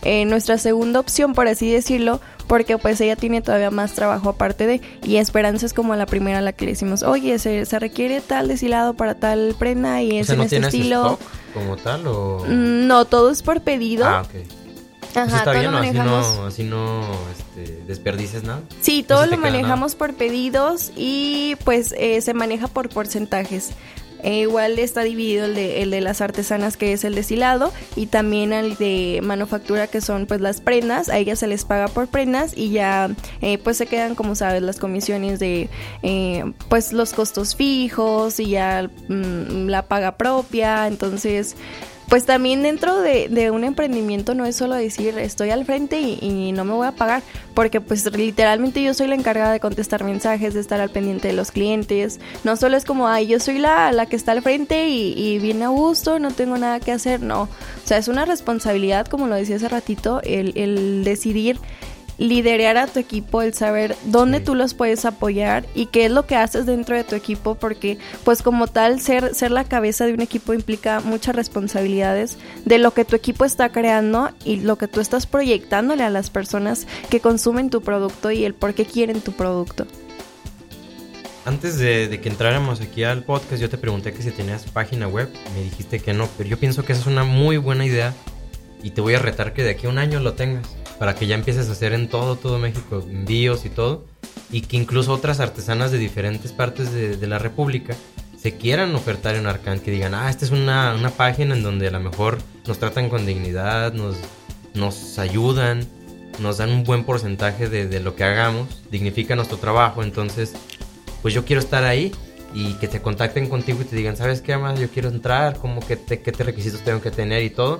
eh, nuestra segunda opción, por así decirlo, porque pues ella tiene todavía más trabajo aparte de, y Esperanza es como la primera a la que le decimos, oye, se, requiere tal deshilado para tal prenda y es en este estilo. como tal o...? Mm, no, todo es por pedido. Ah, ok. Ajá, está bien, Así no, así no este, desperdices nada. Sí, todo lo manejamos por pedidos y pues eh, se maneja por porcentajes. Eh, igual está dividido el de, el de las artesanas que es el deshilado y también el de manufactura que son pues las prendas, a ellas se les paga por prendas y ya eh, pues se quedan como sabes las comisiones de pues los costos fijos y ya mm, la paga propia, entonces pues también dentro de, un emprendimiento no es solo decir estoy al frente y, no me voy a pagar, porque pues literalmente yo soy la encargada de contestar mensajes, de estar al pendiente de los clientes, no solo es como, ay, yo soy la, la que está al frente y, y viene a gusto, no tengo nada que hacer, no, o sea, es una responsabilidad, como lo decía hace ratito, el, el decidir liderar a tu equipo, el saber dónde tú los puedes apoyar y qué es lo que haces dentro de tu equipo, porque pues como tal ser, ser la cabeza de un equipo implica muchas responsabilidades de lo que tu equipo está creando y lo que tú estás proyectándole a las personas que consumen tu producto y el por qué quieren tu producto. Antes de, que entráramos aquí al podcast, yo te pregunté que si tenías página web, me dijiste que no, pero yo pienso que esa es una muy buena idea y te voy a retar que de aquí a un año lo tengas para que ya empieces a hacer en todo, todo México, envíos y todo, y que incluso otras artesanas de diferentes partes de, la República se quieran ofertar en Arcan, que digan, ah, esta es una, página en donde a lo mejor nos tratan con dignidad, nos, nos ayudan, nos dan un buen porcentaje de, lo que hagamos, dignifica nuestro trabajo, entonces, pues yo quiero estar ahí y que te contacten contigo y te digan, ¿sabes qué más? Yo quiero entrar, como que qué requisitos tengo que tener y todo.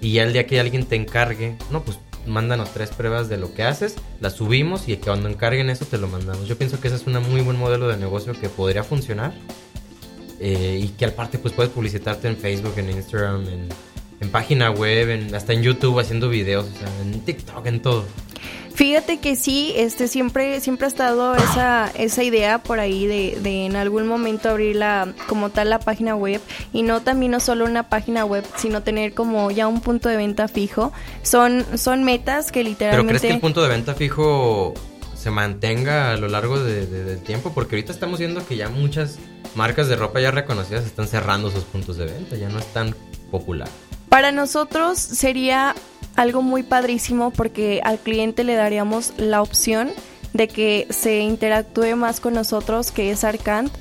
Y ya el día que alguien te encargue, no, pues mándanos tres pruebas de lo que haces, las subimos y cuando encarguen eso te lo mandamos. Yo pienso que ese es un muy buen modelo de negocio que podría funcionar eh, y que aparte pues puedes publicitarte en Facebook, en Instagram, en, en página web, en, hasta en YouTube haciendo videos, o sea, en TikTok, en todo. Fíjate que sí, este siempre, siempre ha estado esa, esa idea por ahí de, de en algún momento abrir la, como tal la página web y no también no solo una página web, sino tener como ya un punto de venta fijo. Son, son metas que literalmente. ¿Pero crees que el punto de venta fijo se mantenga a lo largo de- de- del tiempo? Porque ahorita estamos viendo que ya muchas marcas de ropa ya reconocidas están cerrando sus puntos de venta, ya no es tan popular. Para nosotros sería algo muy padrísimo porque al cliente le daríamos la opción de que se interactúe más con nosotros, que es Arcant.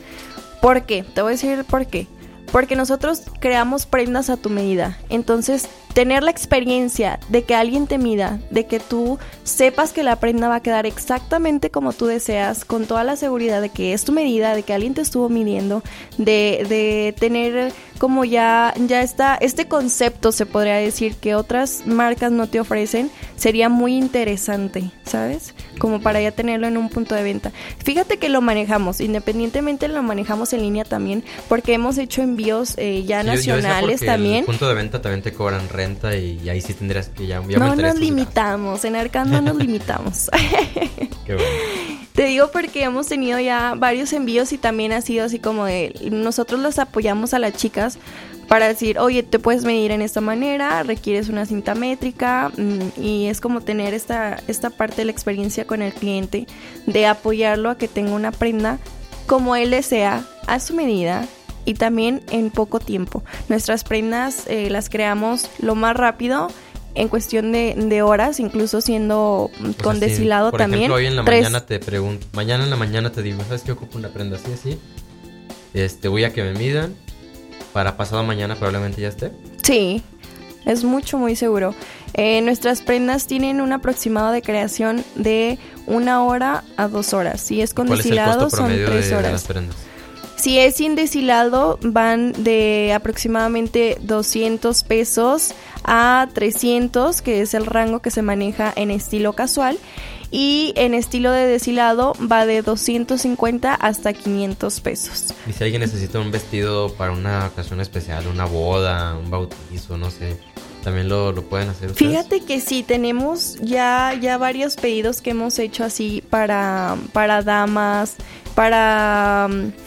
¿Por qué? Te voy a decir por qué. Porque nosotros creamos prendas a tu medida. Entonces, tener la experiencia de que alguien te mida, de que tú sepas que la prenda va a quedar exactamente como tú deseas, con toda la seguridad de que es tu medida, de que alguien te estuvo midiendo, de, de tener como ya, ya está, este concepto se podría decir que otras marcas no te ofrecen, sería muy interesante, ¿sabes? Como para ya tenerlo en un punto de venta. Fíjate que lo manejamos, independientemente lo manejamos en línea también, porque hemos hecho envíos eh, ya yo- yo nacionales porque también. Punto de venta también te cobran renta y, y ahí sí tendrías que ya, ya No nos limitamos, en Arcan no nos limitamos. gastos. Qué bueno. Te digo porque hemos tenido ya varios envíos y también ha sido así como de nosotros los apoyamos a las chicas para decir, oye, te puedes medir en esta manera, requieres una cinta métrica mm, y es como tener esta, esta parte de la experiencia con el cliente, de apoyarlo a que tenga una prenda como él desea, a su medida y también en poco tiempo. Nuestras prendas eh, las creamos lo más rápido. En cuestión de, de horas, incluso siendo mm, con si, destilado por también. ejemplo, hoy en la tres- mañana te pregunto, mañana en la mañana te digo, ¿sabes qué ocupo una prenda así, así? Este, voy a que me midan. Para pasado mañana probablemente ya esté. Sí, es mucho, muy seguro. Eh, nuestras prendas tienen un aproximado de creación de una hora a dos horas. Si es con ¿Cuál es el deshilado, son de, tres de las horas. Si es sin deshilado, van de aproximadamente 200 pesos a 300, que es el rango que se maneja en estilo casual. Y en estilo de deshilado va de 250 hasta 500 pesos. Y si alguien necesita un vestido para una ocasión especial, una boda, un bautizo, no sé, también lo, lo pueden hacer ustedes. Fíjate que sí, tenemos ya, ya varios pedidos que hemos hecho así para, para damas, para mm,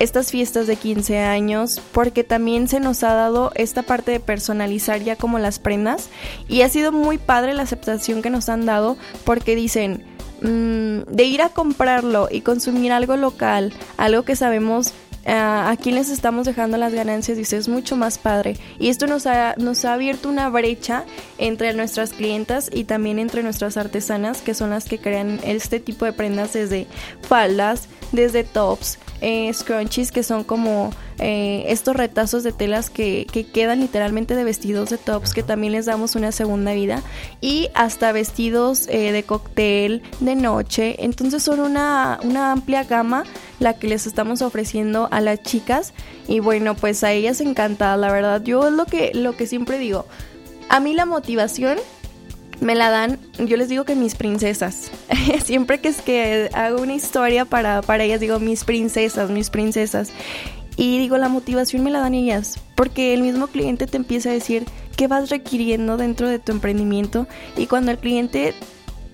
estas fiestas de 15 años, porque también se nos ha dado esta parte de personalizar ya como las prendas y ha sido muy padre la aceptación que nos han dado porque dicen, mm, de ir a comprarlo y consumir algo local, algo que sabemos ah, a quién les estamos dejando las ganancias, dice, es mucho más padre. Y esto nos ha, nos ha abierto una brecha entre nuestras clientas y también entre nuestras artesanas, que son las que crean este tipo de prendas desde faldas, desde tops, eh, scrunchies, que son como eh, estos retazos de telas que, que quedan literalmente de vestidos de tops, que también les damos una segunda vida, y hasta vestidos eh, de cóctel, de noche. Entonces son una, una amplia gama la que les estamos ofreciendo a las chicas y bueno pues a ellas encantadas la verdad yo es lo que lo que siempre digo a mí la motivación me la dan, yo les digo que mis princesas. Siempre que es que hago una historia para, para ellas, digo mis princesas, mis princesas. Y digo, la motivación me la dan ellas, porque el mismo cliente te empieza a decir qué vas requiriendo dentro de tu emprendimiento. Y cuando el cliente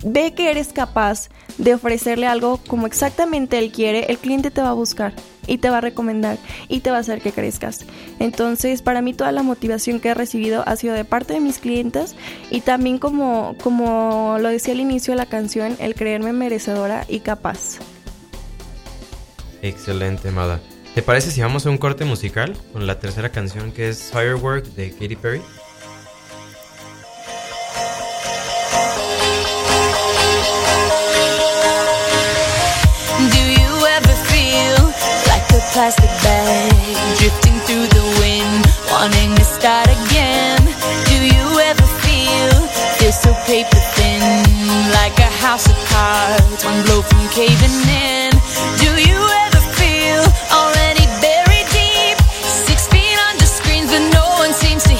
ve que eres capaz de ofrecerle algo como exactamente él quiere, el cliente te va a buscar y te va a recomendar y te va a hacer que crezcas. Entonces, para mí toda la motivación que he recibido ha sido de parte de mis clientes y también como, como lo decía al inicio de la canción, el creerme merecedora y capaz. Excelente, Mada. ¿Te parece si vamos a un corte musical con la tercera canción que es Firework de Katy Perry? Plastic bag drifting through the wind, wanting to start again? Do you ever feel this so paper thin, like a house of cards, one blow from caving in? Do you ever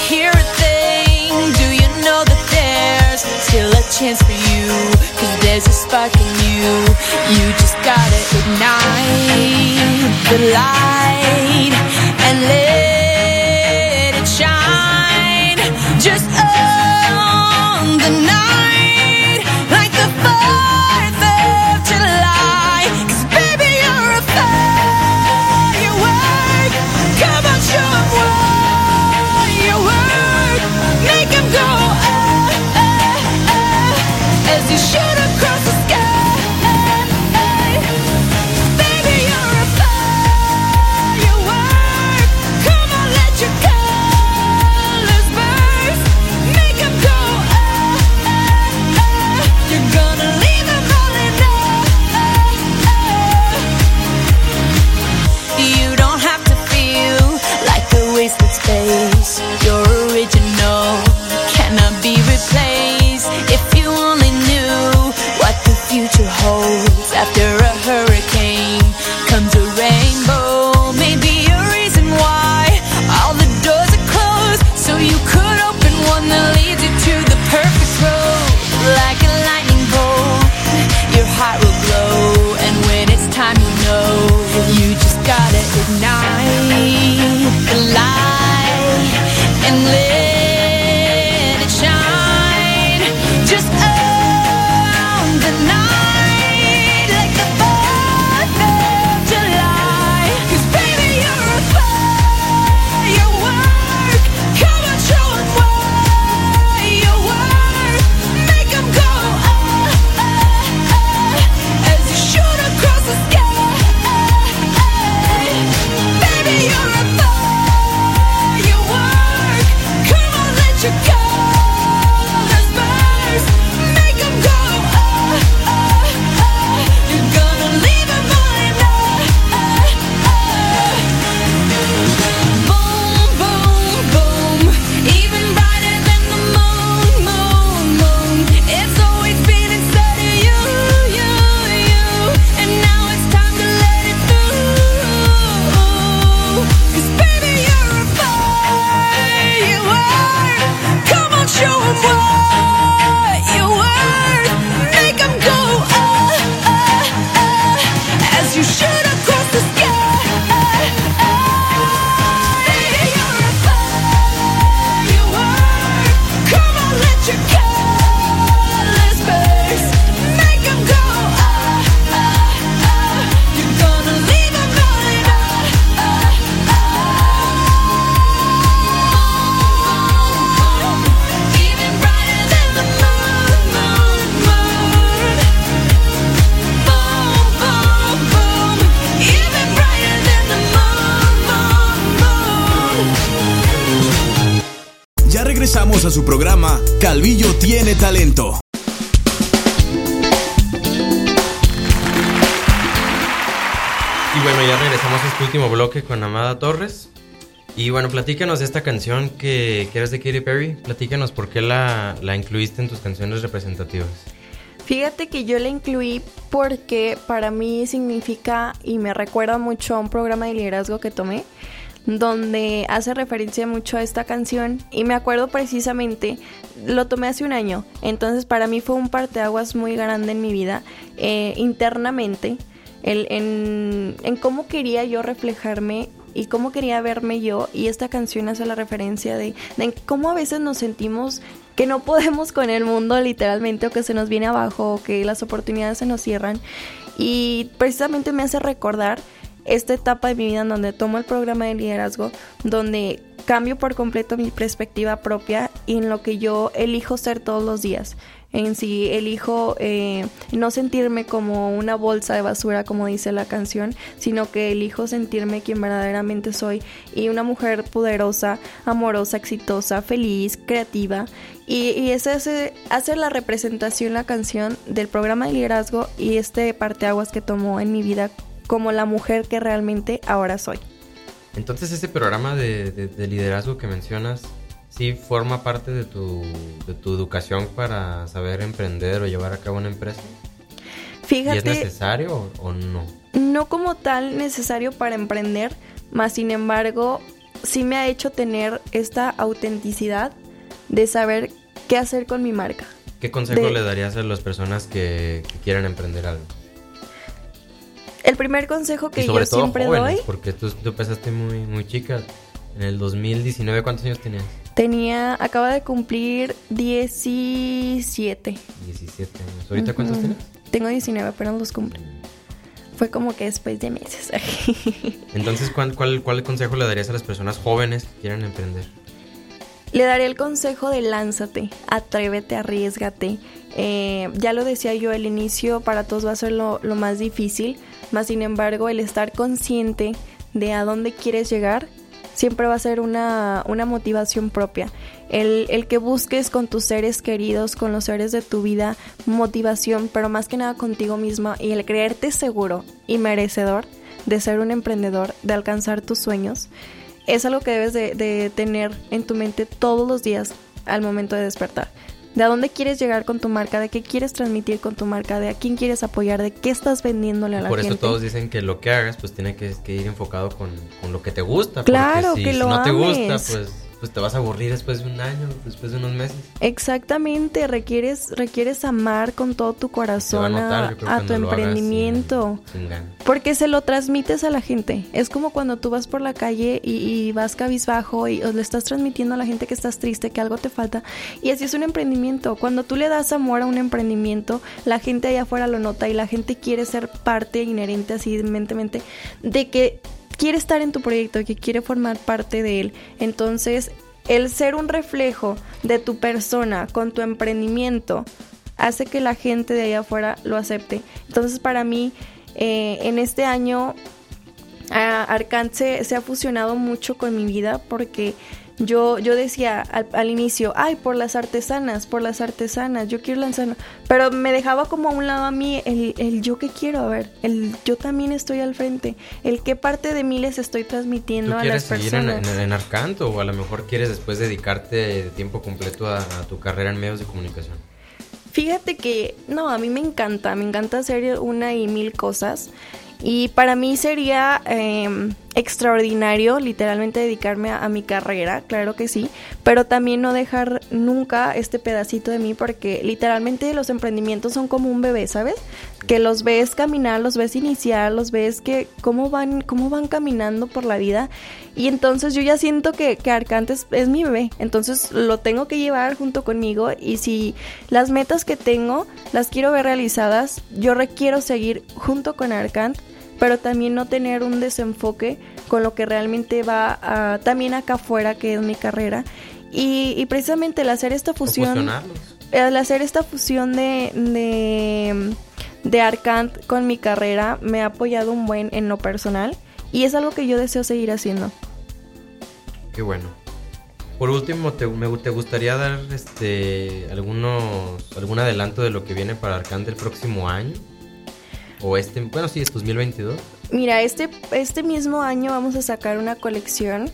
hear a thing? Do you know that there's still a chance for you? Cause there's a spark in you. You just gotta ignite the light. Bueno, platícanos esta canción que, eres de Katy Perry. Platícanos por qué la, la incluiste en tus canciones representativas. Fíjate que yo la incluí porque para mí significa y me recuerda mucho a un programa de liderazgo que tomé donde hace referencia mucho a esta canción y me acuerdo precisamente, lo tomé hace un año, entonces para mí fue un parteaguas muy grande en mi vida eh, internamente, en, en cómo quería yo reflejarme y cómo quería verme yo y esta canción hace la referencia de, de cómo a veces nos sentimos que no podemos con el mundo literalmente o que se nos viene abajo o que las oportunidades se nos cierran y precisamente me hace recordar esta etapa de mi vida en donde tomo el programa de liderazgo, donde cambio por completo mi perspectiva propia y en lo que yo elijo ser todos los días. En sí, elijo eh, no sentirme como una bolsa de basura, como dice la canción, sino que elijo sentirme quien verdaderamente soy y una mujer poderosa, amorosa, exitosa, feliz, creativa. Y, y ese hace, la representación, la canción del programa de liderazgo y este parteaguas que tomó en mi vida como la mujer que realmente ahora soy. Entonces ese programa de- de liderazgo que mencionas, ¿sí forma parte de tu, de tu educación para saber emprender o llevar a cabo una empresa? ¿Y Fíjate, es necesario o, o no? no como tal necesario para emprender, más sin embargo, sí me ha hecho tener esta autenticidad de saber qué hacer con mi marca. ¿Qué consejo De- le darías a las personas que, que quieran emprender algo? El primer consejo que y sobre yo todo siempre jóvenes, doy, porque tú, tú empezaste muy, muy chica. En el 2019, ¿cuántos años tenías? Tenía, acaba de cumplir 17. 17 años. ¿Ahorita cuántos tienes? Tengo 19, pero no los cumple. Fue como que después de meses. Entonces, ¿cuál, cuál, ¿cuál consejo le darías a las personas jóvenes que quieran emprender? Le daré el consejo de lánzate, atrévete, arriesgate. Eh, ya lo decía yo, el inicio para todos va a ser lo, lo más difícil, más sin embargo el estar consciente de a dónde quieres llegar siempre va a ser una, una motivación propia. El, el que busques con tus seres queridos, con los seres de tu vida, motivación, pero más que nada contigo misma y el creerte seguro y merecedor de ser un emprendedor, de alcanzar tus sueños, es algo que debes de, de tener en tu mente todos los días al momento de despertar. De a dónde quieres llegar con tu marca, de qué quieres transmitir con tu marca, de a quién quieres apoyar, de qué estás vendiéndole a la Por gente. eso todos dicen que lo que hagas, pues tiene que, que ir enfocado con, con lo que te gusta. Claro, porque si que lo no te gusta, pues pues te vas a aburrir después de un año, después de unos meses. Exactamente, requieres, requieres amar con todo tu corazón a, tu emprendimiento. porque se lo transmites a la gente. Es como cuando tú vas por la calle y, vas cabizbajo y le estás transmitiendo a la gente que estás triste, que algo te falta. Y así es un emprendimiento. Cuando tú le das amor a un emprendimiento, la gente allá afuera lo nota y la gente quiere ser parte inherente así mentalmente de que quiere estar en tu proyecto, que quiere formar parte de él. Entonces, el ser un reflejo de tu persona con tu emprendimiento hace que la gente de allá afuera lo acepte. Entonces, para mí, eh, en este año, Arcance se ha fusionado mucho con mi vida porque yo, yo decía al, inicio, ay, por las artesanas, por las artesanas, yo quiero lanzar, pero me dejaba como a un lado a mí el, el yo que quiero, a ver, el yo también estoy al frente, el qué parte de mí les estoy transmitiendo a las personas. ¿Quieres seguir en, en, Arcanto o a lo mejor quieres después dedicarte de tiempo completo a, a tu carrera en medios de comunicación? Fíjate que, no, a mí me encanta, me encanta hacer una y mil cosas. Y para mí sería em, extraordinario literalmente dedicarme a, mi carrera, claro que sí, pero también no dejar nunca este pedacito de mí porque literalmente los emprendimientos son como un bebé, ¿sabes? Que los ves caminar, los ves iniciar, los ves que cómo van, cómo van caminando por la vida y entonces yo ya siento que, que Arcantes es mi bebé, entonces lo tengo que llevar junto conmigo y si las metas que tengo las quiero ver realizadas, yo requiero seguir junto con Arcant pero también no tener un desenfoque con lo que realmente va también acá afuera, que es mi carrera. Y, precisamente el hacer esta fusión, el hacer esta fusión de, de, de Arcant con mi carrera me ha apoyado un buen en lo personal y es algo que yo deseo seguir haciendo. Qué bueno. Por último, ¿te, me, te gustaría dar este algunos algún adelanto de lo que viene para Arcant el próximo año? O este, bueno, sí, es 2022. Mira, este, este mismo año vamos a sacar una colección.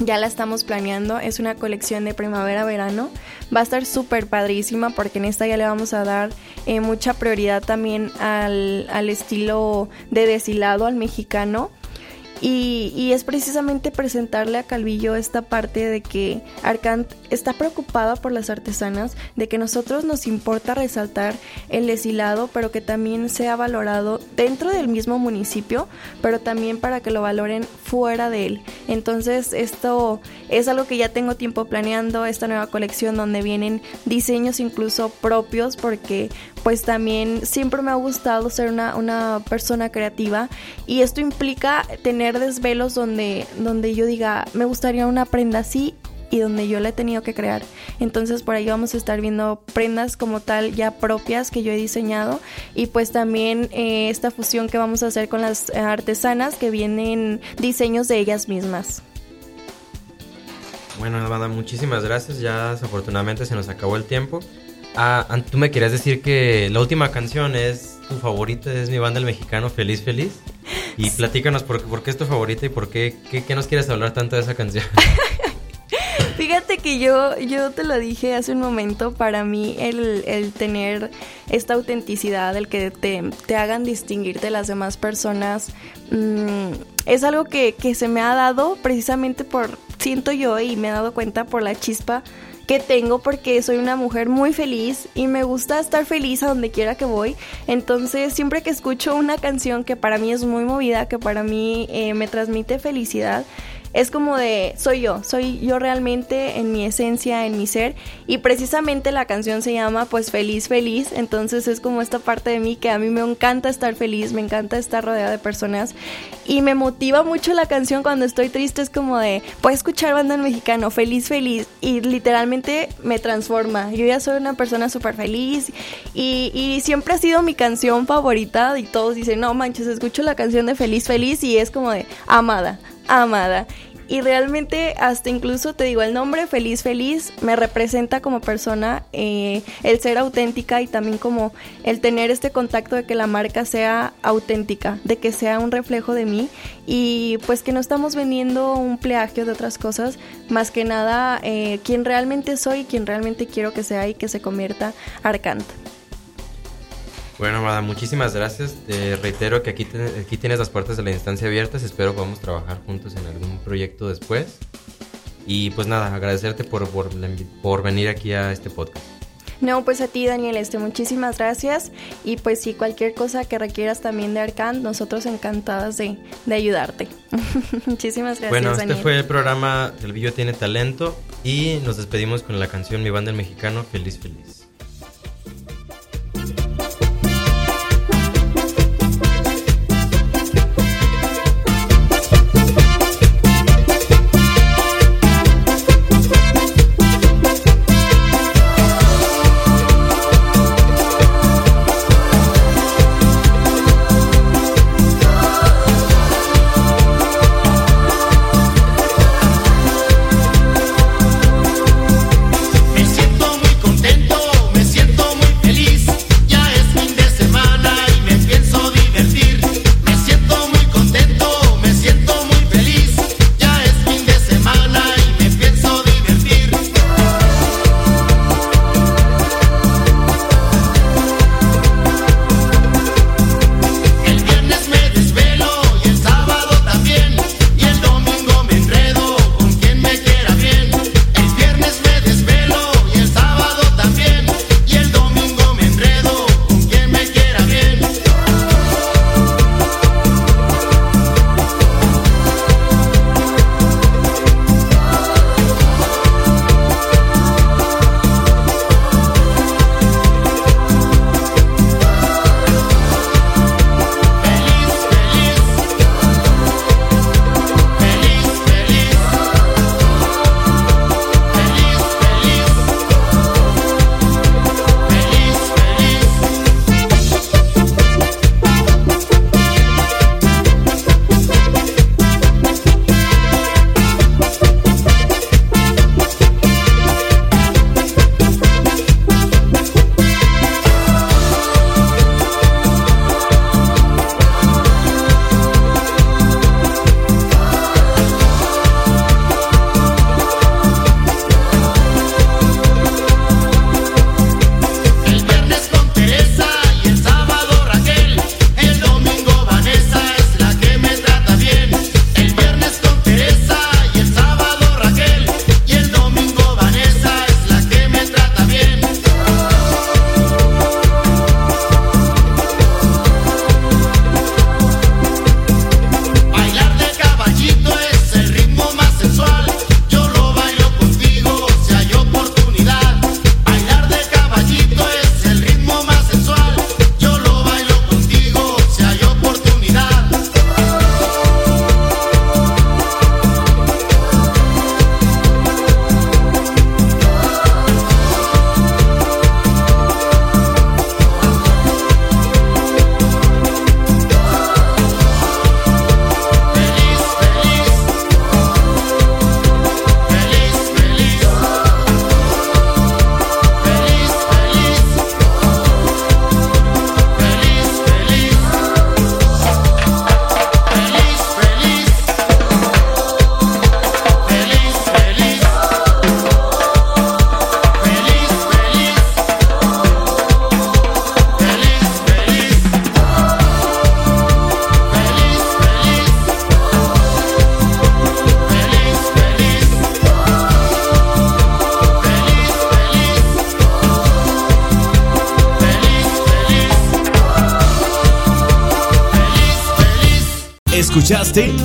Ya la estamos planeando, es una colección de primavera-verano. Va a estar súper padrísima porque en esta ya le vamos a dar eh, mucha prioridad también al, al estilo de deshilado, al mexicano. Y, es precisamente presentarle a Calvillo esta parte de que Arcant está preocupada por las artesanas, de que nosotros nos importa resaltar el deshilado, pero que también sea valorado dentro del mismo municipio, pero también para que lo valoren fuera de él. Entonces esto es algo que ya tengo tiempo planeando, esta nueva colección donde vienen diseños incluso propios, porque pues también siempre me ha gustado ser una, una persona creativa y esto implica tener desvelos donde, donde yo diga, me gustaría una prenda así y donde yo la he tenido que crear. Entonces por ahí vamos a estar viendo prendas como tal ya propias que yo he diseñado y pues también eh, esta fusión que vamos a hacer con las artesanas que vienen diseños de ellas mismas. Bueno, Amanda, muchísimas gracias. Ya desafortunadamente se nos acabó el tiempo. Ah, tú me querías decir que la última canción es tu favorita, es mi banda el mexicano Feliz Feliz. Y platícanos por, por, qué es tu favorita y por qué, qué, nos quieres hablar tanto de esa canción. Fíjate que yo, yo te lo dije hace un momento, para mí el, el tener esta autenticidad, el que te, te, hagan distinguir de las demás personas, mm, es algo que, que se me ha dado precisamente por, siento yo y me he dado cuenta por la chispa que tengo porque soy una mujer muy feliz y me gusta estar feliz a donde quiera que voy. Entonces siempre que escucho una canción que para mí es muy movida, que para mí eh, me transmite felicidad, es como de soy yo, soy yo realmente en mi esencia, en mi ser y precisamente la canción se llama pues feliz feliz, entonces es como esta parte de mí que a mí me encanta estar feliz, me encanta estar rodeada de personas y me motiva mucho la canción cuando estoy triste, es como de puedo escuchar banda en mexicano, feliz feliz y literalmente me transforma, yo ya soy una persona súper feliz y, y siempre ha sido mi canción favorita y todos dicen no manches, escucho la canción de feliz feliz y es como de amada amada. Y realmente hasta incluso te digo el nombre Feliz Feliz me representa como persona eh, el ser auténtica y también como el tener este contacto de que la marca sea auténtica, de que sea un reflejo de mí y pues que no estamos vendiendo un pleagio de otras cosas, más que nada eh, quien realmente soy, quien realmente quiero que sea y que se convierta Arcant. Bueno, Amada, muchísimas gracias. Te reitero que aquí, aquí tienes las puertas de la instancia abiertas. Espero podamos trabajar juntos en algún proyecto después. Y pues nada, agradecerte por, por, por venir aquí a este podcast. No, pues a ti, Daniel, este, muchísimas gracias. Y pues si cualquier cosa que requieras también de Arcan, nosotros encantadas de, de ayudarte. muchísimas gracias. Bueno, este fue el programa El Villo Tiene Talento y nos despedimos con la canción Mi Banda el Mexicano, Feliz Feliz.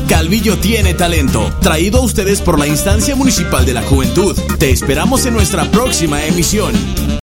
Calvillo tiene talento. Traído a ustedes por la instancia municipal de la juventud. Te esperamos en nuestra próxima emisión.